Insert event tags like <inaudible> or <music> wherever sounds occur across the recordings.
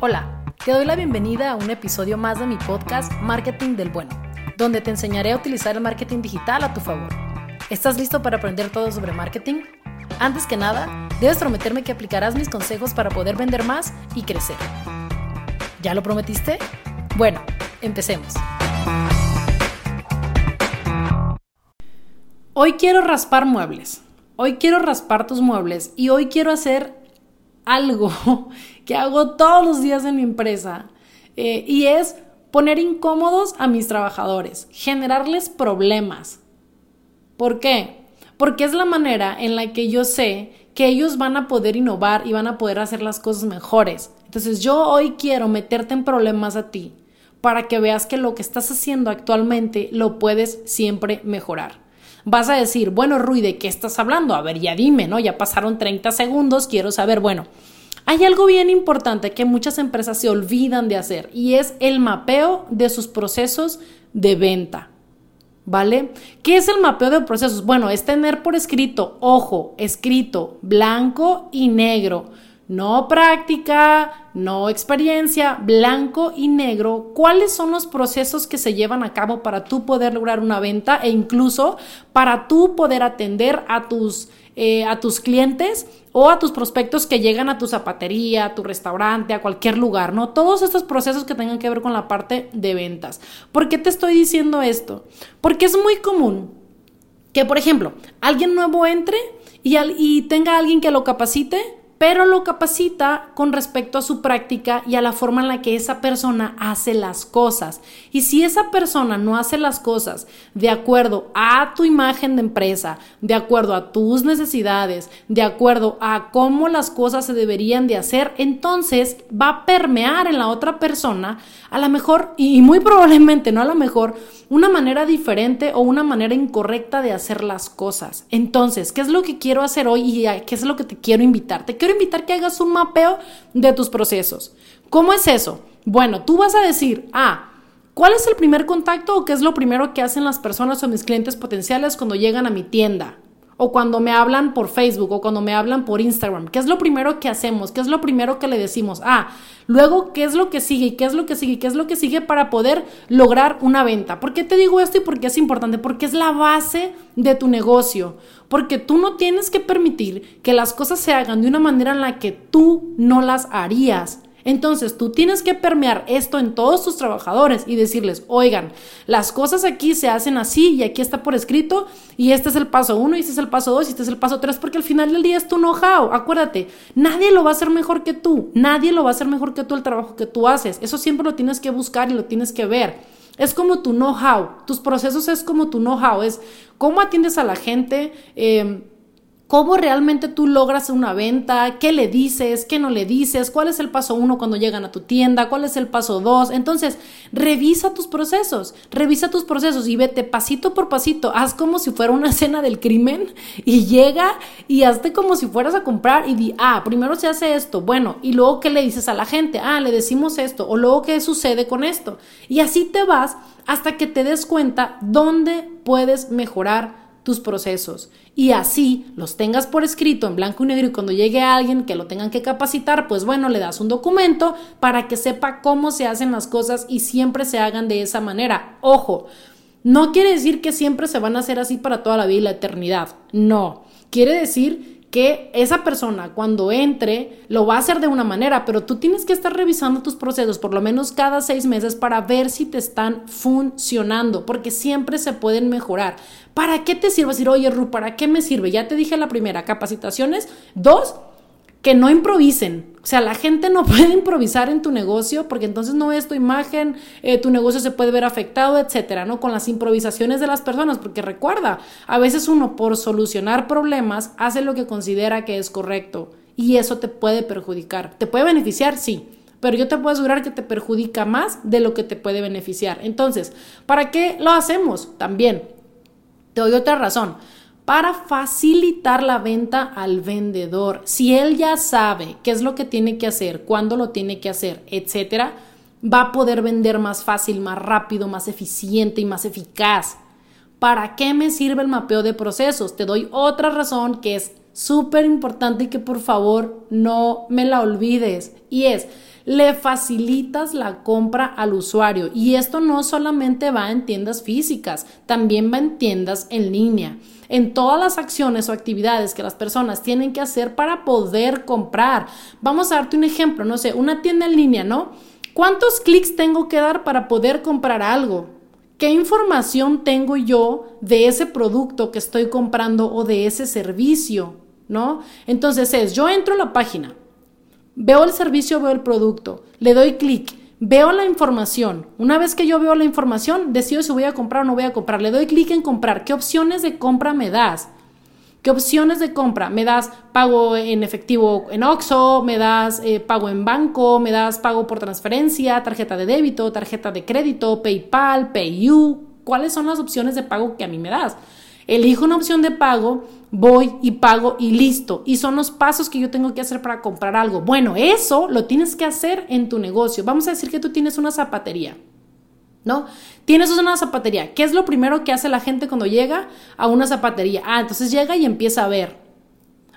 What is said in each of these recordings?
Hola, te doy la bienvenida a un episodio más de mi podcast Marketing del Bueno, donde te enseñaré a utilizar el marketing digital a tu favor. ¿Estás listo para aprender todo sobre marketing? Antes que nada, debes prometerme que aplicarás mis consejos para poder vender más y crecer. ¿Ya lo prometiste? Bueno, empecemos. Hoy quiero raspar muebles. Hoy quiero raspar tus muebles y hoy quiero hacer algo <laughs> que hago todos los días en mi empresa eh, y es poner incómodos a mis trabajadores, generarles problemas. ¿Por qué? Porque es la manera en la que yo sé que ellos van a poder innovar y van a poder hacer las cosas mejores. Entonces yo hoy quiero meterte en problemas a ti para que veas que lo que estás haciendo actualmente lo puedes siempre mejorar. Vas a decir, bueno, Rui, ¿de qué estás hablando? A ver, ya dime, ¿no? Ya pasaron 30 segundos, quiero saber, bueno, hay algo bien importante que muchas empresas se olvidan de hacer y es el mapeo de sus procesos de venta. ¿Vale? ¿Qué es el mapeo de procesos? Bueno, es tener por escrito, ojo, escrito blanco y negro, no práctica, no experiencia, blanco y negro, cuáles son los procesos que se llevan a cabo para tú poder lograr una venta e incluso para tú poder atender a tus eh, a tus clientes o a tus prospectos que llegan a tu zapatería, a tu restaurante, a cualquier lugar, ¿no? Todos estos procesos que tengan que ver con la parte de ventas. ¿Por qué te estoy diciendo esto? Porque es muy común que, por ejemplo, alguien nuevo entre y, y tenga alguien que lo capacite pero lo capacita con respecto a su práctica y a la forma en la que esa persona hace las cosas. Y si esa persona no hace las cosas de acuerdo a tu imagen de empresa, de acuerdo a tus necesidades, de acuerdo a cómo las cosas se deberían de hacer, entonces va a permear en la otra persona, a lo mejor, y muy probablemente no a lo mejor, una manera diferente o una manera incorrecta de hacer las cosas. Entonces, ¿qué es lo que quiero hacer hoy y qué es lo que te quiero invitar? Te quiero invitar que hagas un mapeo de tus procesos. ¿Cómo es eso? Bueno, tú vas a decir, ah, ¿cuál es el primer contacto o qué es lo primero que hacen las personas o mis clientes potenciales cuando llegan a mi tienda? O cuando me hablan por Facebook o cuando me hablan por Instagram. ¿Qué es lo primero que hacemos? ¿Qué es lo primero que le decimos? Ah, luego, ¿qué es lo que sigue? ¿Qué es lo que sigue? ¿Qué es lo que sigue para poder lograr una venta? ¿Por qué te digo esto y por qué es importante? Porque es la base de tu negocio. Porque tú no tienes que permitir que las cosas se hagan de una manera en la que tú no las harías. Entonces tú tienes que permear esto en todos tus trabajadores y decirles, oigan, las cosas aquí se hacen así y aquí está por escrito y este es el paso uno y este es el paso dos y este es el paso tres porque al final del día es tu know-how. Acuérdate, nadie lo va a hacer mejor que tú, nadie lo va a hacer mejor que tú el trabajo que tú haces. Eso siempre lo tienes que buscar y lo tienes que ver. Es como tu know-how, tus procesos es como tu know-how, es cómo atiendes a la gente. Eh, cómo realmente tú logras una venta, qué le dices, qué no le dices, cuál es el paso uno cuando llegan a tu tienda, cuál es el paso dos. Entonces, revisa tus procesos, revisa tus procesos y vete pasito por pasito. Haz como si fuera una escena del crimen y llega y hazte como si fueras a comprar y di, ah, primero se hace esto, bueno, y luego qué le dices a la gente, ah, le decimos esto, o luego qué sucede con esto. Y así te vas hasta que te des cuenta dónde puedes mejorar tus procesos y así los tengas por escrito en blanco y negro y cuando llegue alguien que lo tengan que capacitar, pues bueno, le das un documento para que sepa cómo se hacen las cosas y siempre se hagan de esa manera. Ojo, no quiere decir que siempre se van a hacer así para toda la vida y la eternidad. No, quiere decir que esa persona cuando entre lo va a hacer de una manera, pero tú tienes que estar revisando tus procesos por lo menos cada seis meses para ver si te están funcionando, porque siempre se pueden mejorar. ¿Para qué te sirve decir, oye, Ru, ¿para qué me sirve? Ya te dije la primera, capacitaciones. Dos, que no improvisen. O sea, la gente no <laughs> puede improvisar en tu negocio porque entonces no es tu imagen, eh, tu negocio se puede ver afectado, etcétera, ¿no? Con las improvisaciones de las personas, porque recuerda, a veces uno por solucionar problemas hace lo que considera que es correcto y eso te puede perjudicar. ¿Te puede beneficiar? Sí. Pero yo te puedo asegurar que te perjudica más de lo que te puede beneficiar. Entonces, ¿para qué lo hacemos? También, te doy otra razón para facilitar la venta al vendedor. Si él ya sabe qué es lo que tiene que hacer, cuándo lo tiene que hacer, etcétera, va a poder vender más fácil, más rápido, más eficiente y más eficaz. ¿Para qué me sirve el mapeo de procesos? Te doy otra razón que es súper importante y que por favor no me la olvides. Y es, le facilitas la compra al usuario. Y esto no solamente va en tiendas físicas, también va en tiendas en línea en todas las acciones o actividades que las personas tienen que hacer para poder comprar. Vamos a darte un ejemplo, no sé, una tienda en línea, ¿no? ¿Cuántos clics tengo que dar para poder comprar algo? ¿Qué información tengo yo de ese producto que estoy comprando o de ese servicio? ¿No? Entonces es, yo entro a la página, veo el servicio, veo el producto, le doy clic, veo la información. Una vez que yo veo la información, decido si voy a comprar o no voy a comprar. Le doy clic en comprar. ¿Qué opciones de compra me das? ¿Qué opciones de compra? ¿Me das pago en efectivo en OXO? ¿Me das eh, pago en banco? ¿Me das pago por transferencia? ¿Tarjeta de débito? ¿Tarjeta de crédito? ¿PayPal? ¿PayU? ¿Cuáles son las opciones de pago que a mí me das? Elijo una opción de pago, voy y pago y listo. Y son los pasos que yo tengo que hacer para comprar algo. Bueno, eso lo tienes que hacer en tu negocio. Vamos a decir que tú tienes una zapatería. ¿no? Tienes una zapatería. ¿Qué es lo primero que hace la gente cuando llega a una zapatería? Ah, entonces llega y empieza a ver.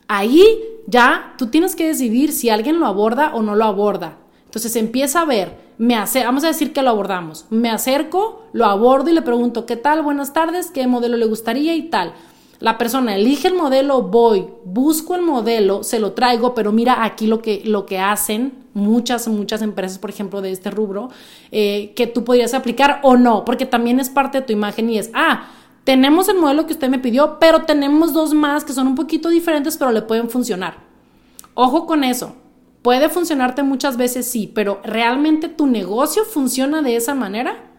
Ahí ya tú tienes que decidir si alguien lo aborda o no lo aborda. Entonces empieza a ver, me hace, vamos a decir que lo abordamos. Me acerco, lo abordo y le pregunto, ¿qué tal? Buenas tardes, ¿qué modelo le gustaría y tal? La persona elige el modelo, voy, busco el modelo, se lo traigo, pero mira aquí lo que, lo que hacen muchas, muchas empresas, por ejemplo, de este rubro, eh, que tú podrías aplicar o no, porque también es parte de tu imagen y es, ah, tenemos el modelo que usted me pidió, pero tenemos dos más que son un poquito diferentes, pero le pueden funcionar. Ojo con eso. Puede funcionarte muchas veces, sí, pero ¿realmente tu negocio funciona de esa manera?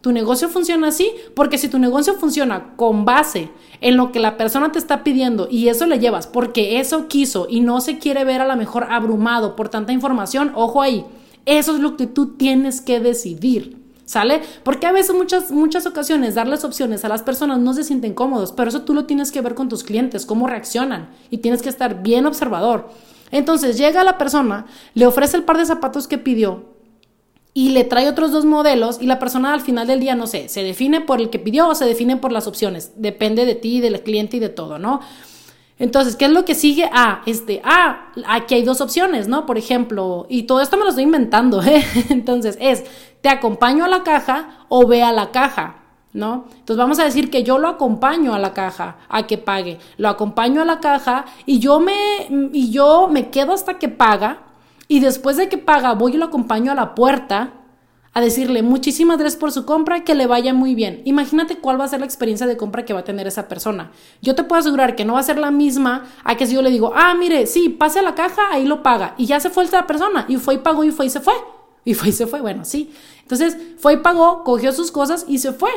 Tu negocio funciona así porque si tu negocio funciona con base en lo que la persona te está pidiendo y eso le llevas porque eso quiso y no se quiere ver a lo mejor abrumado por tanta información, ojo ahí, eso es lo que tú tienes que decidir. ¿Sale? Porque a veces muchas, muchas ocasiones darles opciones a las personas no se sienten cómodos, pero eso tú lo tienes que ver con tus clientes, cómo reaccionan y tienes que estar bien observador. Entonces llega la persona, le ofrece el par de zapatos que pidió, y le trae otros dos modelos y la persona al final del día, no sé, se define por el que pidió o se define por las opciones. Depende de ti, del cliente y de todo, ¿no? Entonces, ¿qué es lo que sigue? Ah, este, ah, aquí hay dos opciones, ¿no? Por ejemplo, y todo esto me lo estoy inventando, <laughs> ¿eh? Entonces, es, te acompaño a la caja o ve a la caja, ¿no? Entonces vamos a decir que yo lo acompaño a la caja a que pague, lo acompaño a la caja y yo me, y yo me quedo hasta que paga y después de que paga, voy y lo acompaño a la puerta a decirle muchísimas gracias por su compra, que le vaya muy bien. Imagínate cuál va a ser la experiencia de compra que va a tener esa persona. Yo te puedo asegurar que no va a ser la misma a que si yo le digo, ah, mire, sí, pase a la caja, ahí lo paga. Y ya se fue esa persona. Y fue y pagó y fue y se fue. Y fue y se fue. Bueno, sí. Entonces fue y pagó, cogió sus cosas y se fue.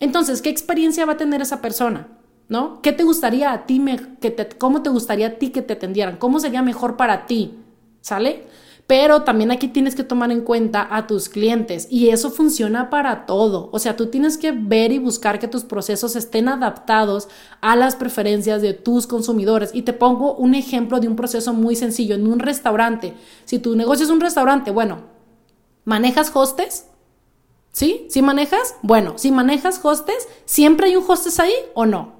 Entonces, ¿qué experiencia va a tener esa persona? ¿No? ¿Qué te gustaría a ti, que te, cómo te gustaría a ti que te atendieran? ¿Cómo sería mejor para ti? ¿Sale? Pero también aquí tienes que tomar en cuenta a tus clientes y eso funciona para todo. O sea, tú tienes que ver y buscar que tus procesos estén adaptados a las preferencias de tus consumidores. Y te pongo un ejemplo de un proceso muy sencillo. En un restaurante, si tu negocio es un restaurante, bueno, ¿manejas hostes? ¿Sí? ¿Sí manejas? Bueno, si manejas hostes, ¿siempre hay un hostes ahí o no?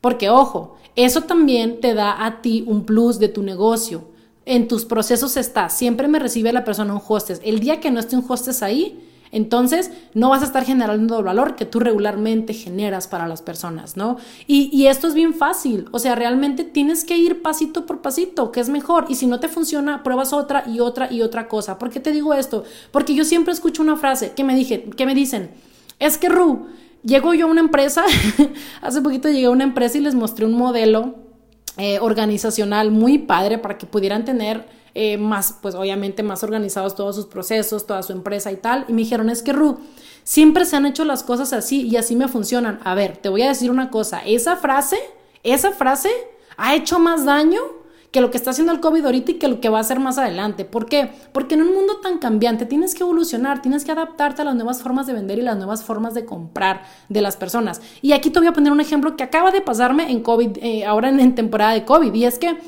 Porque ojo, eso también te da a ti un plus de tu negocio en tus procesos está, siempre me recibe la persona un hostess. El día que no esté un hostess ahí, entonces no vas a estar generando el valor que tú regularmente generas para las personas, ¿no? Y, esto es bien fácil, o sea, realmente tienes que ir pasito por pasito, que es mejor. Y si no te funciona, pruebas otra y otra y otra cosa. ¿Por qué te digo esto? Porque yo siempre escucho una frase que me, dije, que me dicen, es que Ru, llego yo a una empresa, <laughs> hace poquito llegué a una empresa y les mostré un modelo eh, organizacional muy padre para que pudieran tener eh, más, pues obviamente más organizados todos sus procesos, toda su empresa y tal. Y me dijeron, es que Ru, siempre se han hecho las cosas así y así me funcionan. A ver, te voy a decir una cosa, esa frase, esa frase ha hecho más daño que lo que está haciendo el COVID ahorita y que lo que va a hacer más adelante. ¿Por qué? Porque en un mundo tan cambiante tienes que evolucionar, tienes que adaptarte a las nuevas formas de vender y las nuevas formas de comprar de las personas. Y aquí te voy a poner un ejemplo que acaba de pasarme en COVID, eh, ahora en, temporada de COVID, y es que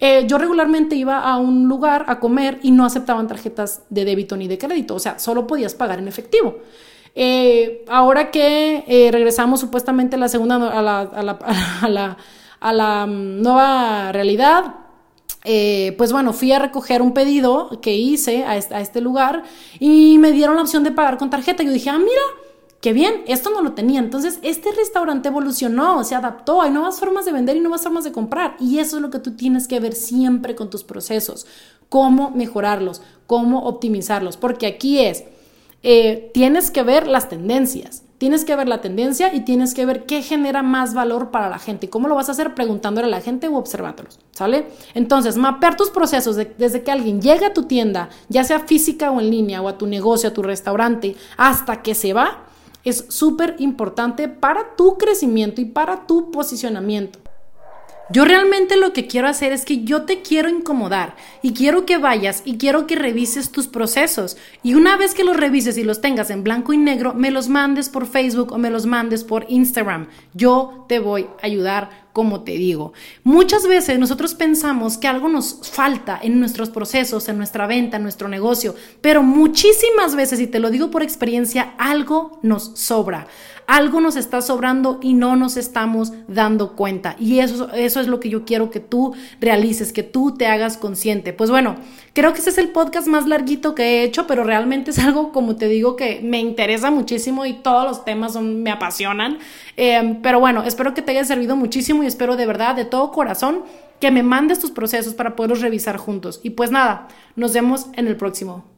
eh, yo regularmente iba a un lugar a comer y no aceptaban tarjetas de débito ni de crédito, o sea, solo podías pagar en efectivo. Eh, ahora que regresamos supuestamente a la segunda, <laughs> a la a la mm, nueva realidad, eh, pues bueno, fui a recoger un pedido que hice a este, a este, lugar y me dieron la opción de pagar con tarjeta. Yo dije, ah, mira, qué bien, esto no lo tenía. Entonces, este restaurante evolucionó, se adaptó, hay nuevas formas de vender y nuevas formas de comprar. Y eso es lo que tú tienes que ver siempre con tus procesos, cómo mejorarlos, cómo optimizarlos, porque aquí es, eh, tienes que ver las tendencias. Tienes que ver la tendencia y tienes que ver qué genera más valor para la gente. ¿Y cómo lo vas a hacer? Preguntándole a la gente o observándolos, ¿sale? Entonces, mapear tus procesos desde que alguien llega a tu tienda, ya sea física o en línea, o a tu negocio, a tu restaurante, hasta que se va, es súper importante para tu crecimiento y para tu posicionamiento. Yo realmente lo que quiero hacer es que yo te quiero incomodar y quiero que vayas y quiero que revises tus procesos. Y una vez que los revises y los tengas en blanco y negro, me los mandes por Facebook o me los mandes por Instagram. Yo te voy a ayudar como te digo. Muchas veces nosotros pensamos que algo nos falta en nuestros procesos, en nuestra venta, en nuestro negocio, pero muchísimas veces, y te lo digo por experiencia, algo nos sobra algo nos está sobrando y no nos estamos dando cuenta. Y eso, eso es lo que yo quiero que tú realices, que tú te hagas consciente. Pues bueno, creo que ese es el podcast más larguito que he hecho, pero realmente es algo, como te digo, que me interesa muchísimo y todos los temas me apasionan. Eh, pero bueno, espero que te haya servido muchísimo y espero de verdad, de todo corazón, que me mandes tus procesos para poderlos revisar juntos. Y pues nada, nos vemos en el próximo.